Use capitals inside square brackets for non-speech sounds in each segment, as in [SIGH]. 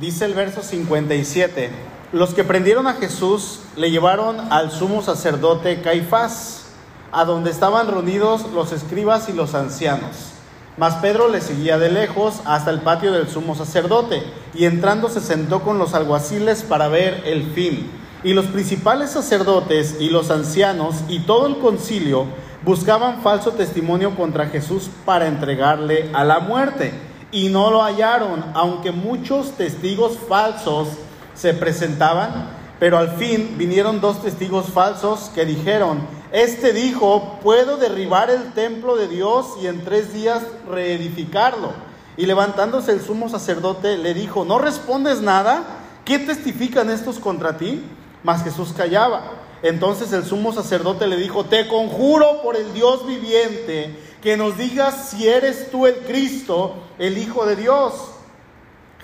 Dice el verso 57, los que prendieron a Jesús le llevaron al sumo sacerdote Caifás, a donde estaban reunidos los escribas y los ancianos. Mas Pedro le seguía de lejos hasta el patio del sumo sacerdote, y entrando se sentó con los alguaciles para ver el fin. Y los principales sacerdotes y los ancianos y todo el concilio buscaban falso testimonio contra Jesús para entregarle a la muerte. Y no lo hallaron, aunque muchos testigos falsos se presentaban. Pero al fin vinieron dos testigos falsos que dijeron, este dijo, puedo derribar el templo de Dios y en tres días reedificarlo. Y levantándose el sumo sacerdote le dijo, ¿no respondes nada? ¿Qué testifican estos contra ti? Mas Jesús callaba. Entonces el sumo sacerdote le dijo, te conjuro por el Dios viviente que nos digas si eres tú el Cristo, el Hijo de Dios.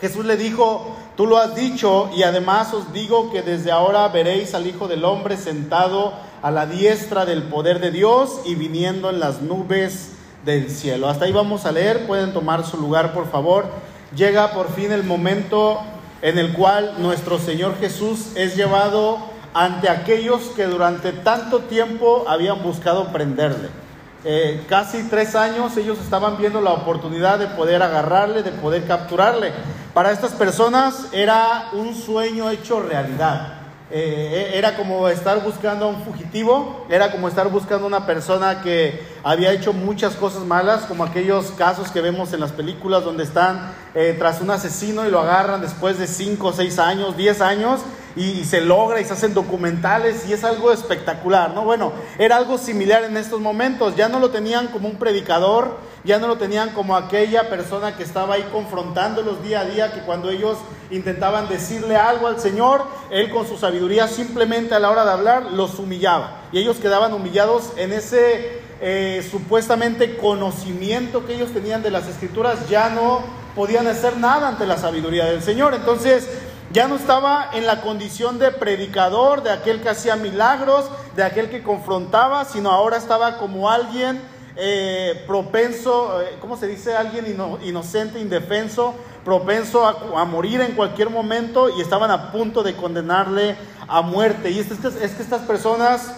Jesús le dijo, tú lo has dicho y además os digo que desde ahora veréis al Hijo del Hombre sentado a la diestra del poder de Dios y viniendo en las nubes del cielo. Hasta ahí vamos a leer, pueden tomar su lugar por favor. Llega por fin el momento en el cual nuestro Señor Jesús es llevado ante aquellos que durante tanto tiempo habían buscado prenderle. Eh, casi tres años ellos estaban viendo la oportunidad de poder agarrarle, de poder capturarle. Para estas personas era un sueño hecho realidad. Eh, era como estar buscando a un fugitivo, era como estar buscando a una persona que había hecho muchas cosas malas, como aquellos casos que vemos en las películas donde están eh, tras un asesino y lo agarran después de 5, 6 años, 10 años y, se logra y se hacen documentales y es algo espectacular, ¿no? Bueno, era algo similar en estos momentos, ya no lo tenían como un predicador, ya no lo tenían como aquella persona que estaba ahí confrontándolos día a día, que cuando ellos intentaban decirle algo al Señor, Él con su sabiduría simplemente a la hora de hablar los humillaba y ellos quedaban humillados en ese eh, supuestamente conocimiento que ellos tenían de las escrituras, ya no podían hacer nada ante la sabiduría del Señor. Entonces, ya no estaba en la condición de predicador, de aquel que hacía milagros, de aquel que confrontaba, sino ahora estaba como alguien eh, propenso, eh, ¿cómo se dice? Alguien inocente, indefenso, propenso a, morir en cualquier momento y estaban a punto de condenarle a muerte. Y es, es que estas personas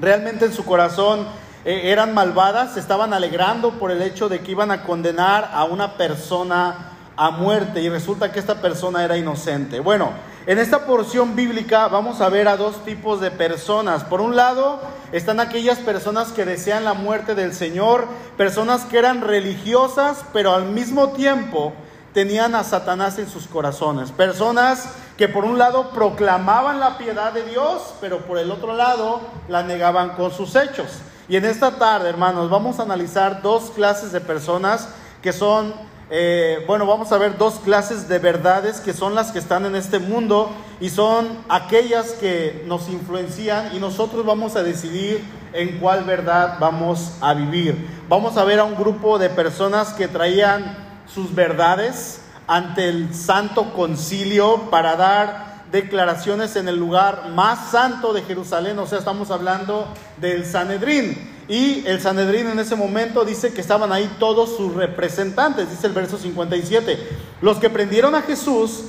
realmente en su corazón eh, eran malvadas, se estaban alegrando por el hecho de que iban a condenar a una persona a muerte y resulta que esta persona era inocente. Bueno, en esta porción bíblica vamos a ver a dos tipos de personas. Por un lado están aquellas personas que desean la muerte del Señor, personas que eran religiosas, pero al mismo tiempo tenían a Satanás en sus corazones. Personas que por un lado proclamaban la piedad de Dios, pero por el otro lado la negaban con sus hechos. Y en esta tarde, hermanos, vamos a analizar dos clases de personas que son eh, bueno, vamos a ver dos clases de verdades que son las que están en este mundo y son aquellas que nos influencian y nosotros vamos a decidir en cuál verdad vamos a vivir. Vamos a ver a un grupo de personas que traían sus verdades ante el santo concilio para dar declaraciones en el lugar más santo de Jerusalén, o sea, estamos hablando del Sanedrín. Y el Sanedrín en ese momento dice que estaban ahí todos sus representantes, dice el verso 57. Los que prendieron a Jesús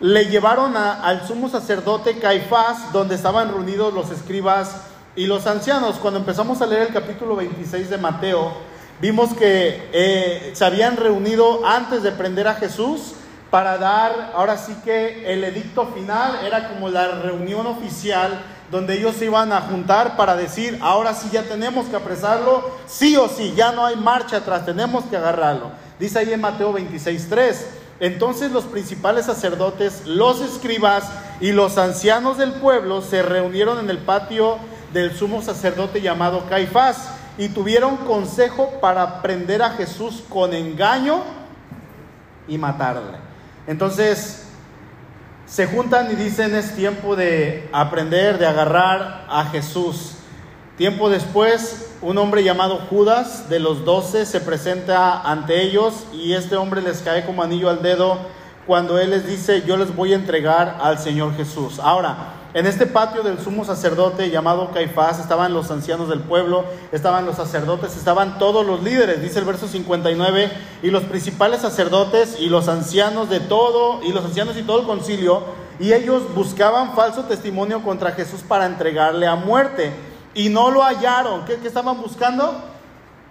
le llevaron al sumo sacerdote Caifás, donde estaban reunidos los escribas y los ancianos. Cuando empezamos a leer el capítulo 26 de Mateo, vimos que eh, se habían reunido antes de prender a Jesús para dar, ahora sí que el edicto final era como la reunión oficial donde ellos se iban a juntar para decir, ahora sí ya tenemos que apresarlo, sí o sí, ya no hay marcha atrás, tenemos que agarrarlo. Dice ahí en Mateo 26.3, entonces los principales sacerdotes, los escribas y los ancianos del pueblo se reunieron en el patio del sumo sacerdote llamado Caifás y tuvieron consejo para prender a Jesús con engaño y matarle. Entonces, se juntan y dicen es tiempo de aprender, de agarrar a Jesús. Tiempo después, un hombre llamado Judas de los doce se presenta ante ellos y este hombre les cae como anillo al dedo cuando él les dice, yo les voy a entregar al Señor Jesús. Ahora, En este patio del sumo sacerdote llamado Caifás estaban los ancianos del pueblo, estaban los sacerdotes, estaban todos los líderes, dice el verso 59, y los principales sacerdotes y los ancianos de todo, y los ancianos y todo el concilio, y ellos buscaban falso testimonio contra Jesús para entregarle a muerte, y no lo hallaron. ¿Qué, estaban buscando?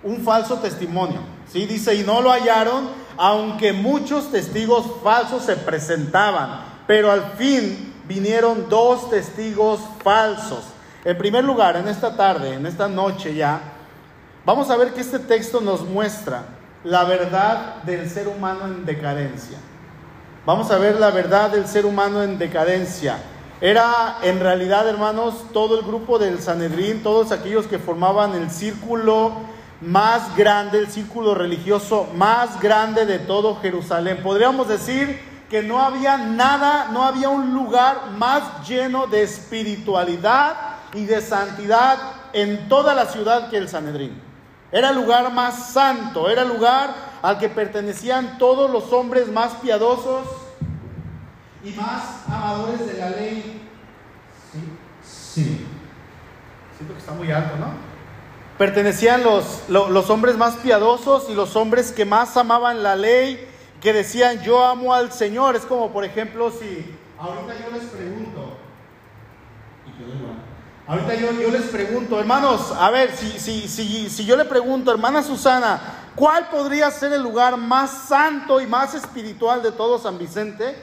Un falso testimonio. ¿sí? Dice, y no lo hallaron, aunque muchos testigos falsos se presentaban, pero al fin vinieron dos testigos falsos. En primer lugar, en esta tarde, en esta noche ya, vamos a ver que este texto nos muestra la verdad del ser humano en decadencia. Vamos a ver la verdad del ser humano en decadencia. Era en realidad, hermanos, todo el grupo del Sanedrín, todos aquellos que formaban el círculo más grande, el círculo religioso más grande de todo Jerusalén. Podríamos decir que no había nada, no había un lugar más lleno de espiritualidad y de santidad en toda la ciudad que el Sanedrín. Era el lugar más santo, era el lugar al que pertenecían todos los hombres más piadosos y más amadores de la ley. Sí, sí. Siento que está muy alto, ¿no? Pertenecían los, los, los hombres más piadosos y los hombres que más amaban la ley que decían yo amo al Señor. Es como, por ejemplo, si ahorita yo les pregunto, ahorita yo, yo les pregunto, hermanos, a ver, si, si, si, si yo le pregunto, hermana Susana, ¿cuál podría ser el lugar más santo y más espiritual de todo San Vicente?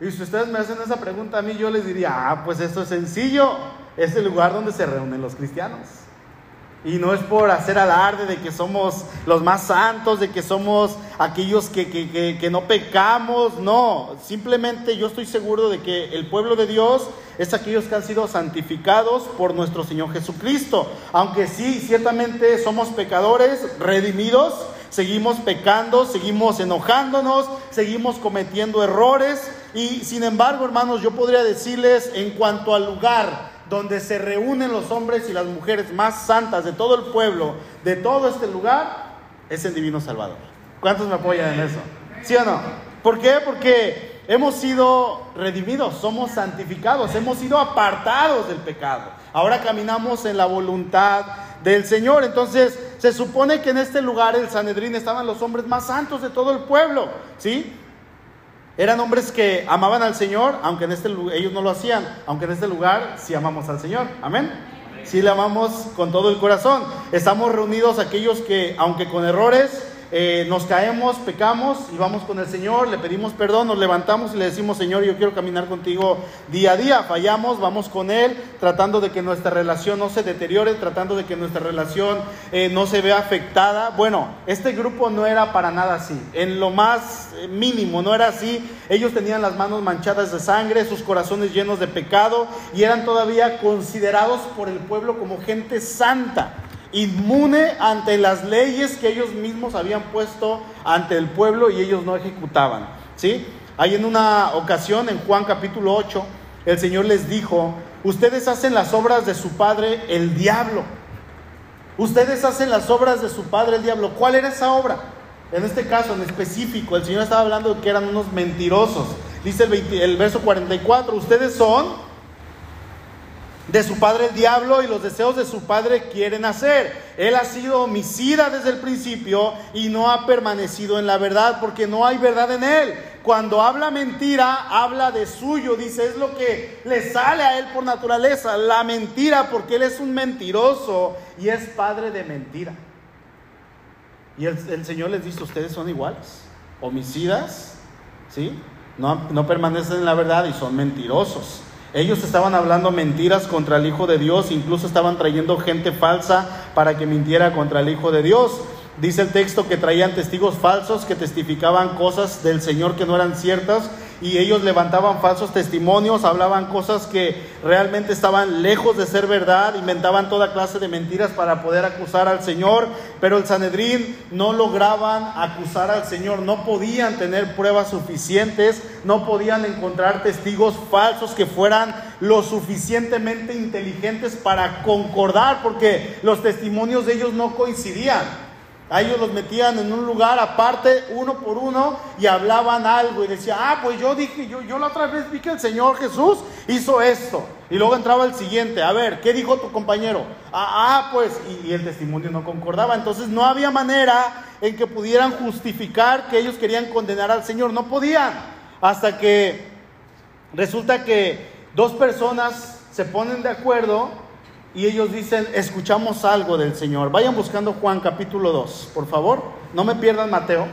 Y si ustedes me hacen esa pregunta a mí, yo les diría, ah, pues esto es sencillo, es el lugar donde se reúnen los cristianos. Y no es por hacer alarde de que somos los más santos, de que somos aquellos que, que, que, no pecamos, no, simplemente yo estoy seguro de que el pueblo de Dios es aquellos que han sido santificados por nuestro Señor Jesucristo. Aunque sí, ciertamente somos pecadores, redimidos, seguimos pecando, seguimos enojándonos, seguimos cometiendo errores y sin embargo, hermanos, yo podría decirles en cuanto al lugar, donde se reúnen los hombres y las mujeres más santas de todo el pueblo, de todo este lugar, es el Divino Salvador. ¿Cuántos me apoyan en eso? ¿Sí o no? ¿Por qué? Porque hemos sido redimidos, somos santificados, hemos sido apartados del pecado. Ahora caminamos en la voluntad del Señor. Entonces, se supone que en este lugar, el Sanedrín, estaban los hombres más santos de todo el pueblo, ¿sí? Eran hombres que amaban al Señor, aunque en este ellos no lo hacían, aunque en este lugar sí amamos al Señor. Amén. Sí le amamos con todo el corazón. Estamos reunidos aquellos que, aunque con errores, eh, nos caemos, pecamos y vamos con el Señor, le pedimos perdón, nos levantamos y le decimos, Señor, yo quiero caminar contigo día a día. Fallamos, vamos con Él, tratando de que nuestra relación no se deteriore, tratando de que nuestra relación eh, no se vea afectada. Bueno, este grupo no era para nada así, en lo más eh, mínimo, no era así. Ellos tenían las manos manchadas de sangre, sus corazones llenos de pecado y eran todavía considerados por el pueblo como gente santa inmune ante las leyes que ellos mismos habían puesto ante el pueblo y ellos no ejecutaban. ¿sí? Hay en una ocasión, en Juan capítulo 8, el Señor les dijo, ustedes hacen las obras de su padre el diablo. Ustedes hacen las obras de su padre el diablo. ¿Cuál era esa obra? En este caso en específico, el Señor estaba hablando de que eran unos mentirosos. Dice el, el verso 44, ustedes son de su padre el diablo y los deseos de su padre quieren hacer. Él ha sido homicida desde el principio y no ha permanecido en la verdad porque no hay verdad en él. Cuando habla mentira, habla de suyo, dice, es lo que le sale a él por naturaleza, la mentira, porque él es un mentiroso y es padre de mentira. Y el, Señor les dice, ustedes son iguales, homicidas, ¿sí? No, no permanecen en la verdad y son mentirosos. Ellos estaban hablando mentiras contra el Hijo de Dios, incluso estaban trayendo gente falsa para que mintiera contra el Hijo de Dios. Dice el texto que traían testigos falsos que testificaban cosas del Señor que no eran ciertas y ellos levantaban falsos testimonios, hablaban cosas que realmente estaban lejos de ser verdad, inventaban toda clase de mentiras para poder acusar al Señor, pero el Sanedrín no lograban acusar al Señor, no podían tener pruebas suficientes, no podían encontrar testigos falsos que fueran lo suficientemente inteligentes para concordar, porque los testimonios de ellos no coincidían. A ellos los metían en un lugar aparte, uno por uno, y hablaban algo. Y decían, ah, pues yo dije, yo, yo la otra vez vi que el Señor Jesús hizo esto. Y luego entraba el siguiente, a ver, ¿qué dijo tu compañero? Ah, ah pues, y el testimonio no concordaba. Entonces no había manera en que pudieran justificar que ellos querían condenar al Señor. No podían. Hasta que resulta que dos personas se ponen de acuerdo y ellos dicen, escuchamos algo del Señor. Vayan buscando Juan capítulo 2, por favor. No me pierdan Mateo.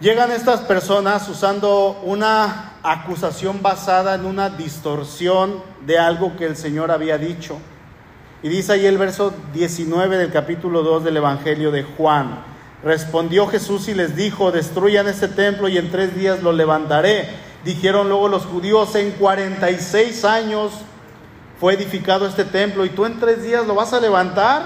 Llegan estas personas usando una acusación basada en una distorsión de algo que el Señor había dicho. Y dice ahí el verso 19 del capítulo 2 del Evangelio de Juan. Respondió Jesús y les dijo, destruyan este templo y en tres días lo levantaré. Dijeron luego los judíos, en 46 años fue edificado este templo y tú en tres días lo vas a levantar.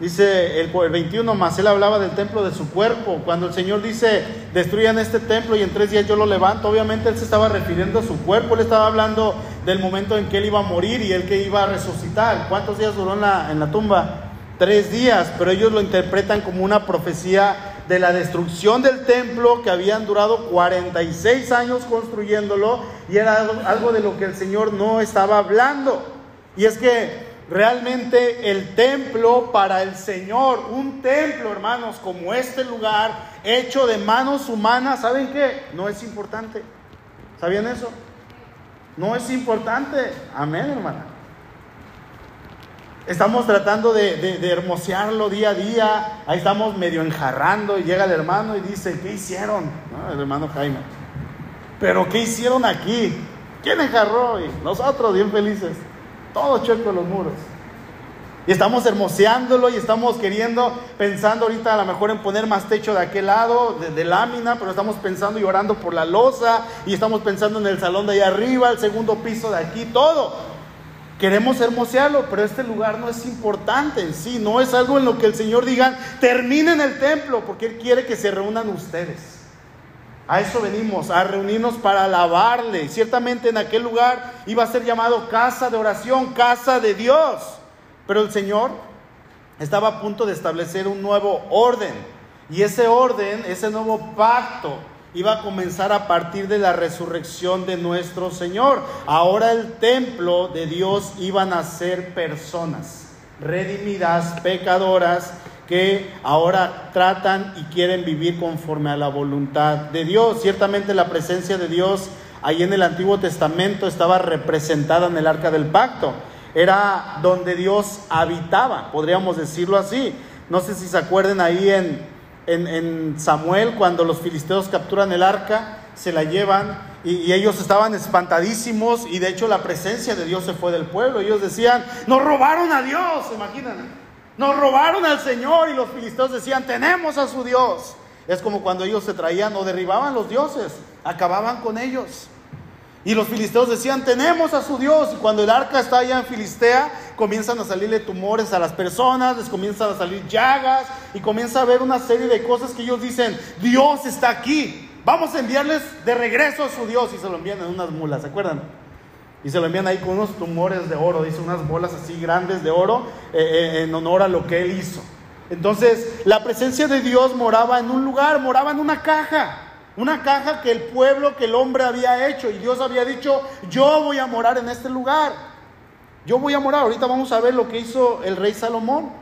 Dice el, 21 más, él hablaba del templo de su cuerpo. Cuando el Señor dice, destruyan este templo y en tres días yo lo levanto, obviamente él se estaba refiriendo a su cuerpo, él estaba hablando del momento en que él iba a morir y él que iba a resucitar. ¿Cuántos días duró en la, en la tumba? Tres días, pero ellos lo interpretan como una profecía de la destrucción del templo que habían durado 46 años construyéndolo y era algo de lo que el Señor no estaba hablando. Y es que realmente el templo para el Señor, un templo, hermanos, como este lugar, hecho de manos humanas, ¿saben qué? No es importante. ¿Sabían eso? No es importante. Amén, hermana. Estamos tratando de, de, hermosearlo día a día. Ahí estamos medio enjarrando y llega el hermano y dice, ¿qué hicieron? El hermano Jaime. Pero ¿qué hicieron aquí? ¿Quién enjarró? Y nosotros bien felices todo chueco los muros. Y estamos hermoseándolo y estamos queriendo, pensando ahorita a lo mejor en poner más techo de aquel lado, de, lámina, pero estamos pensando y orando por la losa y estamos pensando en el salón de allá arriba, el segundo piso de aquí, todo. Queremos hermosearlo, pero este lugar no es importante en sí, no es algo en lo que el Señor diga, terminen el templo, porque Él quiere que se reúnan ustedes. A eso venimos, a reunirnos para alabarle. Ciertamente en aquel lugar iba a ser llamado casa de oración, casa de Dios. Pero el Señor estaba a punto de establecer un nuevo orden. Y ese orden, ese nuevo pacto, iba a comenzar a partir de la resurrección de nuestro Señor. Ahora el templo de Dios iban a ser personas redimidas, pecadoras, que ahora tratan y quieren vivir conforme a la voluntad de Dios. Ciertamente la presencia de Dios ahí en el Antiguo Testamento estaba representada en el arca del pacto. Era donde Dios habitaba, podríamos decirlo así. No sé si se acuerden ahí en, en, Samuel, cuando los filisteos capturan el arca, se la llevan y, ellos estaban espantadísimos y de hecho la presencia de Dios se fue del pueblo. Ellos decían, nos robaron a Dios, ¿se imaginan? Nos robaron al Señor y los filisteos decían, tenemos a su Dios. Es como cuando ellos se traían o derribaban los dioses, acababan con ellos. Y los filisteos decían, tenemos a su Dios. Y cuando el arca está allá en Filistea, comienzan a salirle tumores a las personas, les comienzan a salir llagas y comienza a haber una serie de cosas que ellos dicen, Dios está aquí. Vamos a enviarles de regreso a su Dios. Y se lo envían en unas mulas, ¿se acuerdan? Y se lo envían ahí con unos tumores de oro, dice unas bolas así grandes de oro eh, eh, en honor a lo que él hizo. Entonces, la presencia de Dios moraba en un lugar, moraba en una caja. Una caja que el pueblo, que el hombre había hecho. Y Dios había dicho, yo voy a morar en este lugar. Yo voy a morar. Ahorita vamos a ver lo que hizo el rey Salomón.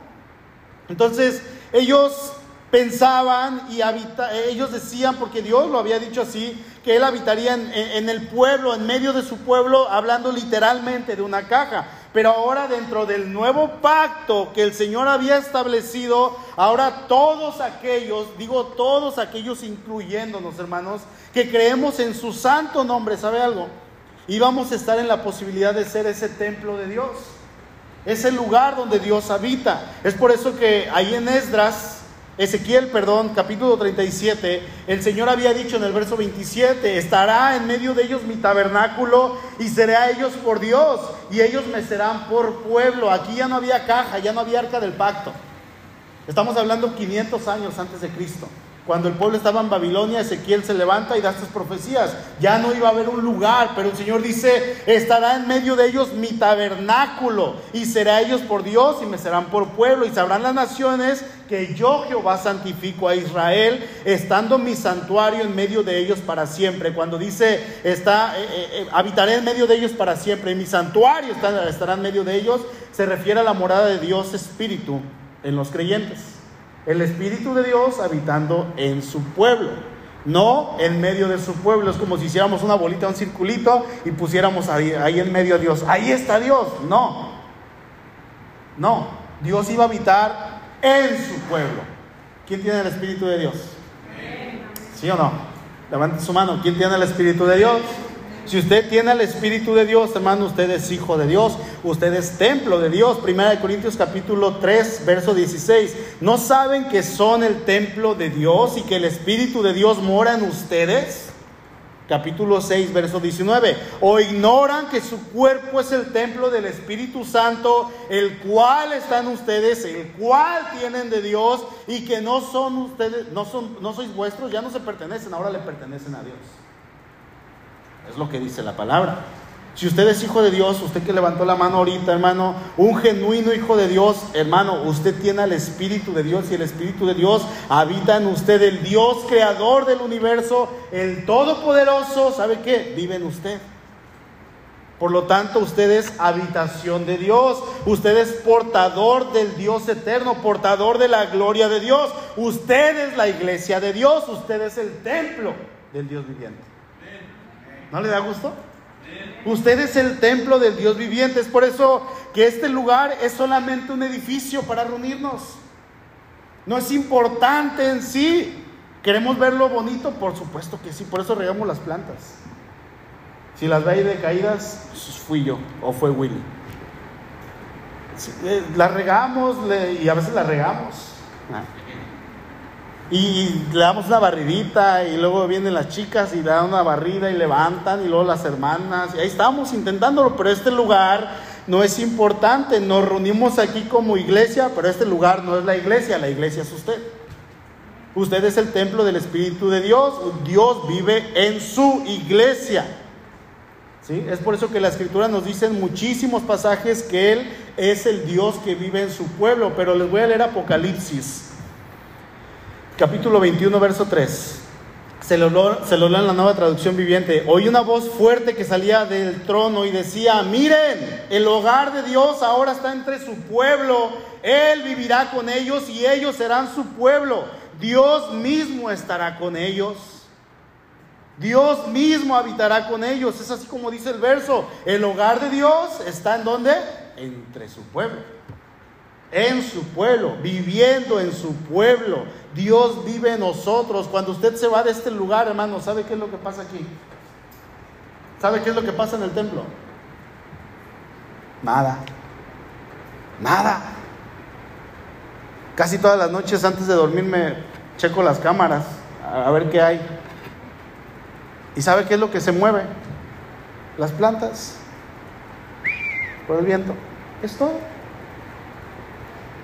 Entonces, ellos pensaban y ellos decían, porque Dios lo había dicho así, que él habitaría en, el pueblo, en medio de su pueblo, hablando literalmente de una caja. Pero ahora dentro del nuevo pacto que el Señor había establecido, ahora todos aquellos, digo todos aquellos incluyéndonos hermanos, que creemos en su santo nombre, ¿sabe algo? Íbamos a estar en la posibilidad de ser ese templo de Dios, ese lugar donde Dios habita. Es por eso que ahí en Esdras, Ezequiel, perdón, capítulo 37, el Señor había dicho en el verso 27, estará en medio de ellos mi tabernáculo y seré a ellos por Dios y ellos me serán por pueblo. Aquí ya no había caja, ya no había arca del pacto. Estamos hablando 500 años antes de Cristo. Cuando el pueblo estaba en Babilonia, Ezequiel se levanta y da estas profecías. Ya no iba a haber un lugar, pero el Señor dice, estará en medio de ellos mi tabernáculo y será ellos por Dios y me serán por pueblo y sabrán las naciones que yo Jehová santifico a Israel, estando mi santuario en medio de ellos para siempre. Cuando dice, está, eh, eh, eh, habitaré en medio de ellos para siempre y mi santuario estará, estará en medio de ellos, se refiere a la morada de Dios Espíritu en los creyentes el Espíritu de Dios habitando en su pueblo, no en medio de su pueblo. Es como si hiciéramos una bolita, un circulito y pusiéramos ahí, ahí en medio a Dios. Ahí está Dios. No, no, Dios iba a habitar en su pueblo. ¿Quién tiene el Espíritu de Dios? ¿Sí o no? Levante su mano. ¿Quién tiene el Espíritu de Dios? Si usted tiene el Espíritu de Dios, hermano, usted es hijo de Dios, usted es templo de Dios. Primera de Corintios capítulo 3, verso 16. ¿No saben que son el templo de Dios y que el Espíritu de Dios mora en ustedes? Capítulo 6, verso 19. ¿O ignoran que su cuerpo es el templo del Espíritu Santo, el cual está en ustedes, el cual tienen de Dios y que no son ustedes, no son no sois vuestros, ya no se pertenecen, ahora le pertenecen a Dios? Es lo que dice la palabra. Si usted es hijo de Dios, usted que levantó la mano ahorita, hermano, un genuino hijo de Dios, hermano, usted tiene el Espíritu de Dios y el Espíritu de Dios habita en usted, el Dios creador del universo, el Todopoderoso, ¿sabe qué? Vive en usted. Por lo tanto, usted es habitación de Dios, usted es portador del Dios eterno, portador de la gloria de Dios, usted es la iglesia de Dios, usted es el templo del Dios viviente. ¿No le da gusto? Usted es el templo del Dios viviente. Es por eso que este lugar es solamente un edificio para reunirnos. No es importante en sí. ¿Queremos verlo bonito? Por supuesto que sí. Por eso regamos las plantas. Si las ve decaídas, pues fui yo o fue Willy. Eh, las regamos y a veces las regamos. Y le damos una barridita y luego vienen las chicas y dan una barrida y levantan y luego las hermanas. Y ahí estamos intentándolo, pero este lugar no es importante. Nos reunimos aquí como iglesia, pero este lugar no es la iglesia, la iglesia es usted. Usted es el templo del Espíritu de Dios. Dios vive en su iglesia. ¿Sí? Es por eso que la escritura nos dice en muchísimos pasajes que Él es el Dios que vive en su pueblo. Pero les voy a leer Apocalipsis capítulo 21, verso 3. Se lo, se lo leo en la nueva traducción viviente. Oí una voz fuerte que salía del trono y decía, miren, el hogar de Dios ahora está entre su pueblo. Él vivirá con ellos y ellos serán su pueblo. Dios mismo estará con ellos. Dios mismo habitará con ellos. Es así como dice el verso. El hogar de Dios está en donde? Entre su pueblo. En su pueblo, viviendo en su pueblo. Dios vive en nosotros. Cuando usted se va de este lugar, hermano, ¿sabe qué es lo que pasa aquí? ¿Sabe qué es lo que pasa en el templo? Nada. Nada. Casi todas las noches antes de dormirme checo las cámaras a ver qué hay. ¿Y sabe qué es lo que se mueve? Las plantas por el viento. Es todo.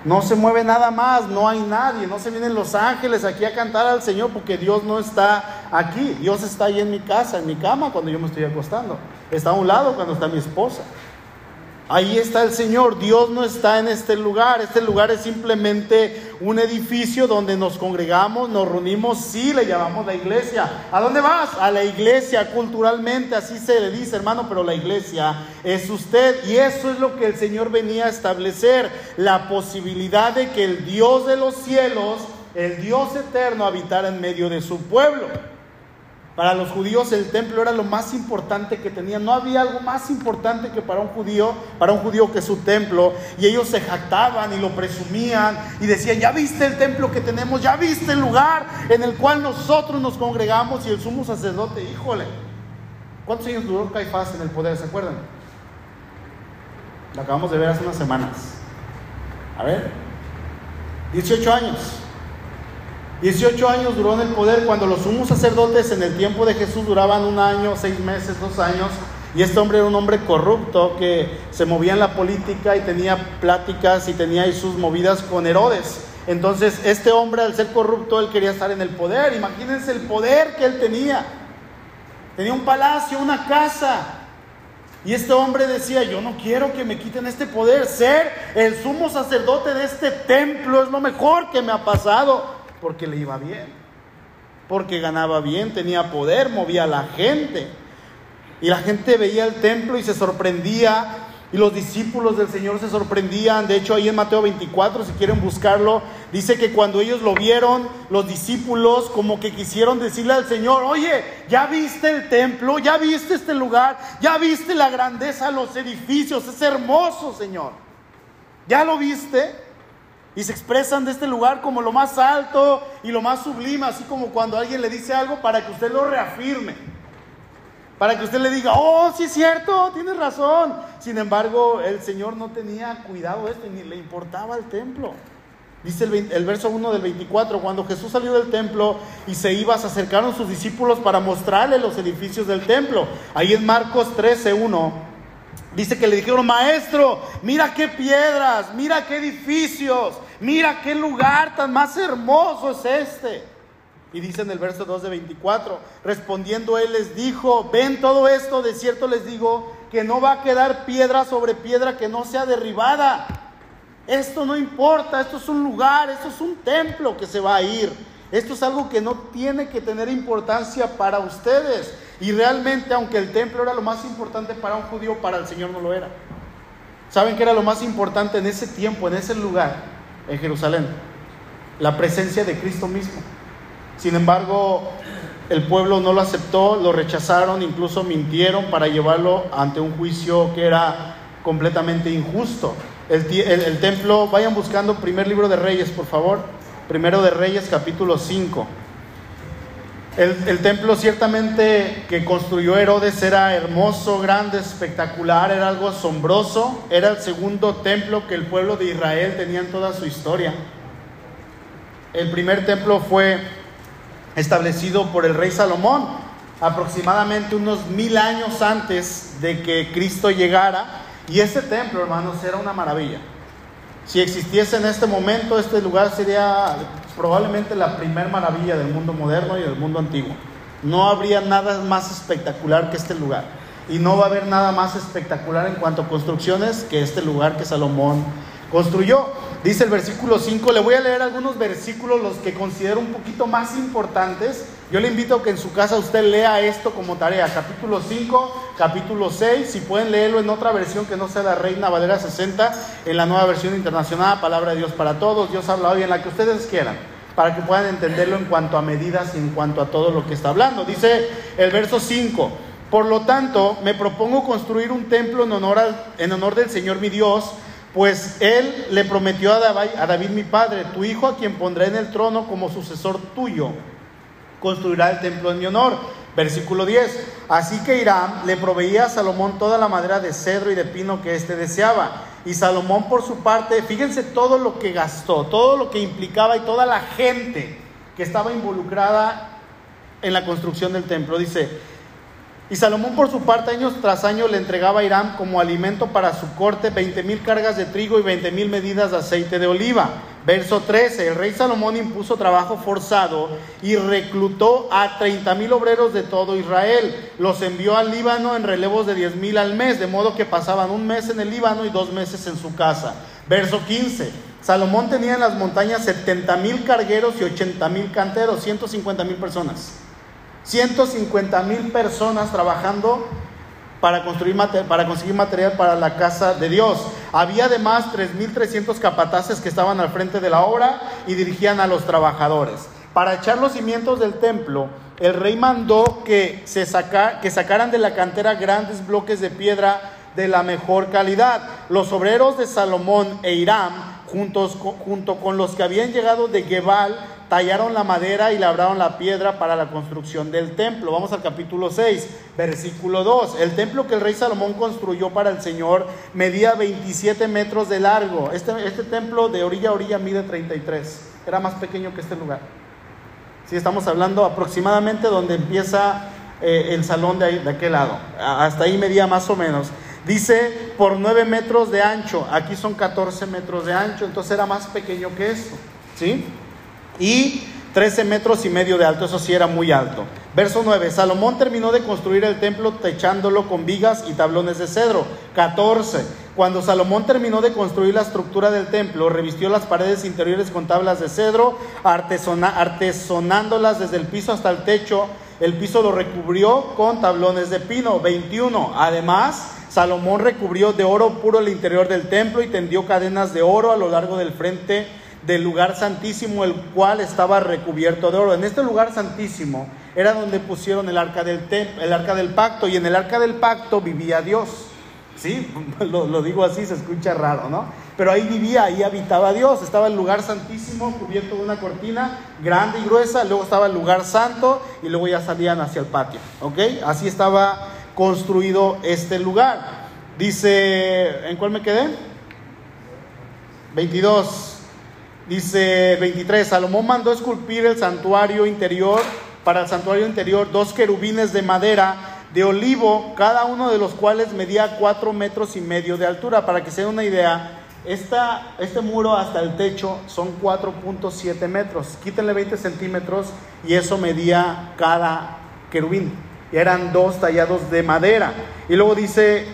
No se mueve nada más, no hay nadie, no se vienen los ángeles aquí a cantar al Señor porque Dios no está aquí. Dios está ahí en mi casa, en mi cama cuando yo me estoy acostando. Está a un lado cuando está mi esposa. Ahí está el Señor. Dios no está en este lugar. Este lugar es simplemente un edificio donde nos congregamos, nos reunimos. Sí, le llamamos la iglesia. ¿A dónde vas? A la iglesia, culturalmente, así se le dice, hermano, pero la iglesia es usted. Y eso es lo que el Señor venía a establecer. La posibilidad de que el Dios de los cielos, el Dios eterno, habitara en medio de su pueblo. Para los judíos el templo era lo más importante que tenían. No había algo más importante que para un judío, para un judío que su templo. Y ellos se jactaban y lo presumían y decían, ya viste el templo que tenemos, ya viste el lugar en el cual nosotros nos congregamos y el sumo sacerdote, híjole. ¿Cuántos años duró Caifás en el poder? ¿Se acuerdan? Lo acabamos de ver hace unas semanas. A ver, 18 años. 18 años duró en el poder cuando los sumos sacerdotes en el tiempo de Jesús duraban un año, seis meses, dos años. Y este hombre era un hombre corrupto que se movía en la política y tenía pláticas y tenía sus movidas con Herodes. Entonces, este hombre, al ser corrupto, él quería estar en el poder. Imagínense el poder que él tenía. Tenía un palacio, una casa. Y este hombre decía, yo no quiero que me quiten este poder. Ser el sumo sacerdote de este templo es lo mejor que me ha pasado. Porque le iba bien. Porque ganaba bien, tenía poder, movía a la gente. Y la gente veía el templo y se sorprendía y los discípulos del Señor se sorprendían. De hecho, ahí en Mateo 24, si quieren buscarlo, dice que cuando ellos lo vieron, los discípulos como que quisieron decirle al Señor, oye, ya viste el templo, ya viste este lugar, ya viste la grandeza de los edificios, es hermoso, Señor. ¿Ya lo viste? Y se expresan de este lugar como lo más alto y lo más sublime, así como cuando alguien le dice algo para que usted lo reafirme para que usted le diga, oh, sí es cierto, tienes razón. Sin embargo, el Señor no tenía cuidado de esto ni le importaba el templo. Dice el, verso 1 del 24, cuando Jesús salió del templo y se iba, se acercaron sus discípulos para mostrarle los edificios del templo. Ahí en Marcos 13, 1, dice que le dijeron, maestro, mira qué piedras, mira qué edificios, mira qué lugar tan más hermoso es este. Y dice en el verso 2 de 24, respondiendo él les dijo, ven todo esto, de cierto les digo, que no va a quedar piedra sobre piedra que no sea derribada. Esto no importa, esto es un lugar, esto es un templo que se va a ir. Esto es algo que no tiene que tener importancia para ustedes. Y realmente, aunque el templo era lo más importante para un judío, para el Señor no lo era. ¿Saben qué era lo más importante en ese tiempo, en ese lugar, en Jerusalén? La presencia de Cristo mismo. Sin embargo, el pueblo no lo aceptó, lo rechazaron, incluso mintieron para llevarlo ante un juicio que era completamente injusto. El, templo, vayan buscando primer libro de Reyes, por favor. Primero de Reyes, capítulo 5. El, templo ciertamente que construyó Herodes era hermoso, grande, espectacular, era algo asombroso. Era el segundo templo que el pueblo de Israel tenía en toda su historia. El primer templo fue establecido por el rey Salomón, aproximadamente unos mil años antes de que Cristo llegara. Y este templo, hermanos, era una maravilla. Si existiese en este momento, este lugar sería probablemente la primer maravilla del mundo moderno y del mundo antiguo. No habría nada más espectacular que este lugar. Y no va a haber nada más espectacular en cuanto a construcciones que este lugar que Salomón construyó. Dice el versículo 5, le voy a leer algunos versículos, los que considero un poquito más importantes. Yo le invito a que en su casa usted lea esto como tarea, capítulo 5, capítulo 6, si pueden leerlo en otra versión que no sea la Reina Valera 60, en la nueva versión internacional, Palabra de Dios para Todos, Dios habla hoy en la que ustedes quieran, para que puedan entenderlo en cuanto a medidas y en cuanto a todo lo que está hablando. Dice el verso 5, por lo tanto, me propongo construir un templo en honor, en honor del Señor mi Dios, pues él le prometió a David, mi padre, tu hijo a quien pondré en el trono como sucesor tuyo, construirá el templo en mi honor. Versículo 10. Así que Hiram le proveía a Salomón toda la madera de cedro y de pino que éste deseaba. Y Salomón por su parte, fíjense todo lo que gastó, todo lo que implicaba y toda la gente que estaba involucrada en la construcción del templo. Dice, y Salomón por su parte años tras año le entregaba a Irán como alimento para su corte 20 mil cargas de trigo y 20 mil medidas de aceite de oliva. Verso 13, el rey Salomón impuso trabajo forzado y reclutó a 30 mil obreros de todo Israel. Los envió al Líbano en relevos de 10 mil al mes, de modo que pasaban un mes en el Líbano y dos meses en su casa. Verso 15, Salomón tenía en las montañas 70 mil cargueros y 80 mil canteros, 150 mil personas. 150 mil personas trabajando para, construir, para conseguir material para la casa de Dios. Había además 3.300 capataces que estaban al frente de la obra y dirigían a los trabajadores. Para echar los cimientos del templo, el rey mandó que, se que sacaran de la cantera grandes bloques de piedra de la mejor calidad. Los obreros de Salomón e Hiram, juntos, junto con los que habían llegado de Gebal, tallaron la madera y labraron la piedra para la construcción del templo. Vamos al capítulo 6, versículo 2. El templo que el rey Salomón construyó para el Señor medía 27 metros de largo. Este, este templo de orilla a orilla mide 33. Era más pequeño que este lugar. Si estamos hablando aproximadamente donde empieza eh, el salón de, ahí, de aquel lado. Hasta ahí medía más o menos. Dice por 9 metros de ancho. Aquí son 14 metros de ancho. Entonces era más pequeño que esto. ¿sí? Y 13 metros y medio de alto, eso sí era muy alto. Verso 9, Salomón terminó de construir el templo techándolo con vigas y tablones de cedro. 14, cuando Salomón terminó de construir la estructura del templo, revistió las paredes interiores con tablas de cedro, artesonándolas desde el piso hasta el techo. El piso lo recubrió con tablones de pino. 21, además, Salomón recubrió de oro puro el interior del templo y tendió cadenas de oro a lo largo del frente del lugar santísimo, el cual estaba recubierto de oro. En este lugar santísimo era donde pusieron el arca del, el arca del pacto y en el arca del pacto vivía Dios. Sí, [LAUGHS] lo, lo, digo así, se escucha raro, ¿no? Pero ahí vivía, ahí habitaba Dios. Estaba el lugar santísimo cubierto de una cortina grande y gruesa. Luego estaba el lugar santo y luego ya salían hacia el patio, ¿ok? Así estaba construido este lugar. Dice, ¿en cuál me quedé? 22. Dice 23, Salomón mandó esculpir el santuario interior, para el santuario interior, dos querubines de madera de olivo, cada uno de los cuales medía cuatro metros y medio de altura. Para que se den una idea, esta, este muro hasta el techo son 4.7 metros. Quítenle 20 centímetros y eso medía cada querubín. Eran dos tallados de madera. Y luego dice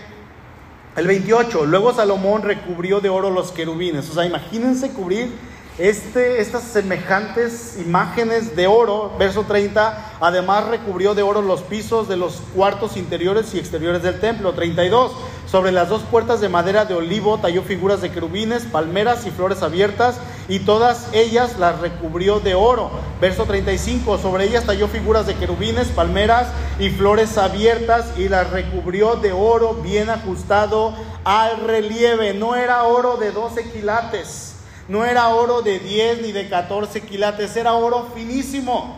el 28, luego Salomón recubrió de oro los querubines. O sea, imagínense cubrir este, estas semejantes imágenes de oro, verso 30, además recubrió de oro los pisos de los cuartos interiores y exteriores del templo. 32, sobre las dos puertas de madera de olivo talló figuras de querubines, palmeras y flores abiertas, y todas ellas las recubrió de oro. Verso 35, sobre ellas talló figuras de querubines, palmeras y flores abiertas, y las recubrió de oro bien ajustado al relieve. No era oro de 12 quilates no era oro de 10 ni de 14 quilates, era oro finísimo.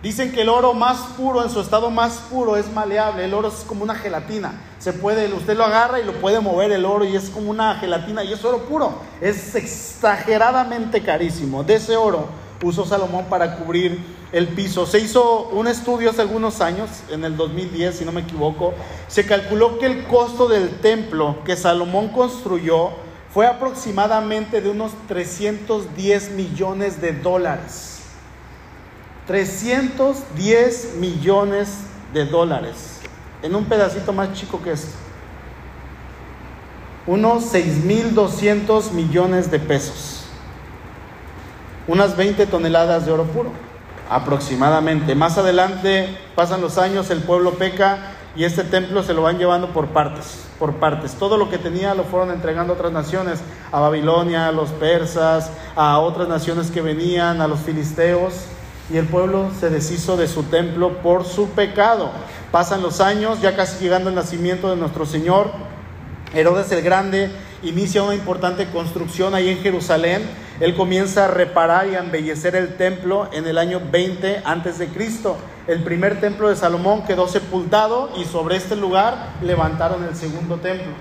Dicen que el oro más puro, en su estado más puro, es maleable. El oro es como una gelatina. Se puede, usted lo agarra y lo puede mover el oro y es como una gelatina y es oro puro. Es exageradamente carísimo. De ese oro usó Salomón para cubrir el piso. Se hizo un estudio hace algunos años, en el 2010, si no me equivoco. Se calculó que el costo del templo que Salomón construyó fue aproximadamente de unos 310 millones de dólares. 310 millones de dólares en un pedacito más chico que esto. Unos 6.200 millones de pesos. Unas 20 toneladas de oro puro, aproximadamente. Más adelante pasan los años, el pueblo peca y este templo se lo van llevando por partes por partes. Todo lo que tenía lo fueron entregando a otras naciones, a Babilonia, a los persas, a otras naciones que venían, a los filisteos, y el pueblo se deshizo de su templo por su pecado. Pasan los años, ya casi llegando el nacimiento de nuestro Señor, Herodes el Grande inicia una importante construcción ahí en Jerusalén. Él comienza a reparar y a embellecer el templo en el año 20 antes de Cristo. El primer templo de Salomón quedó sepultado y sobre este lugar levantaron el segundo templo.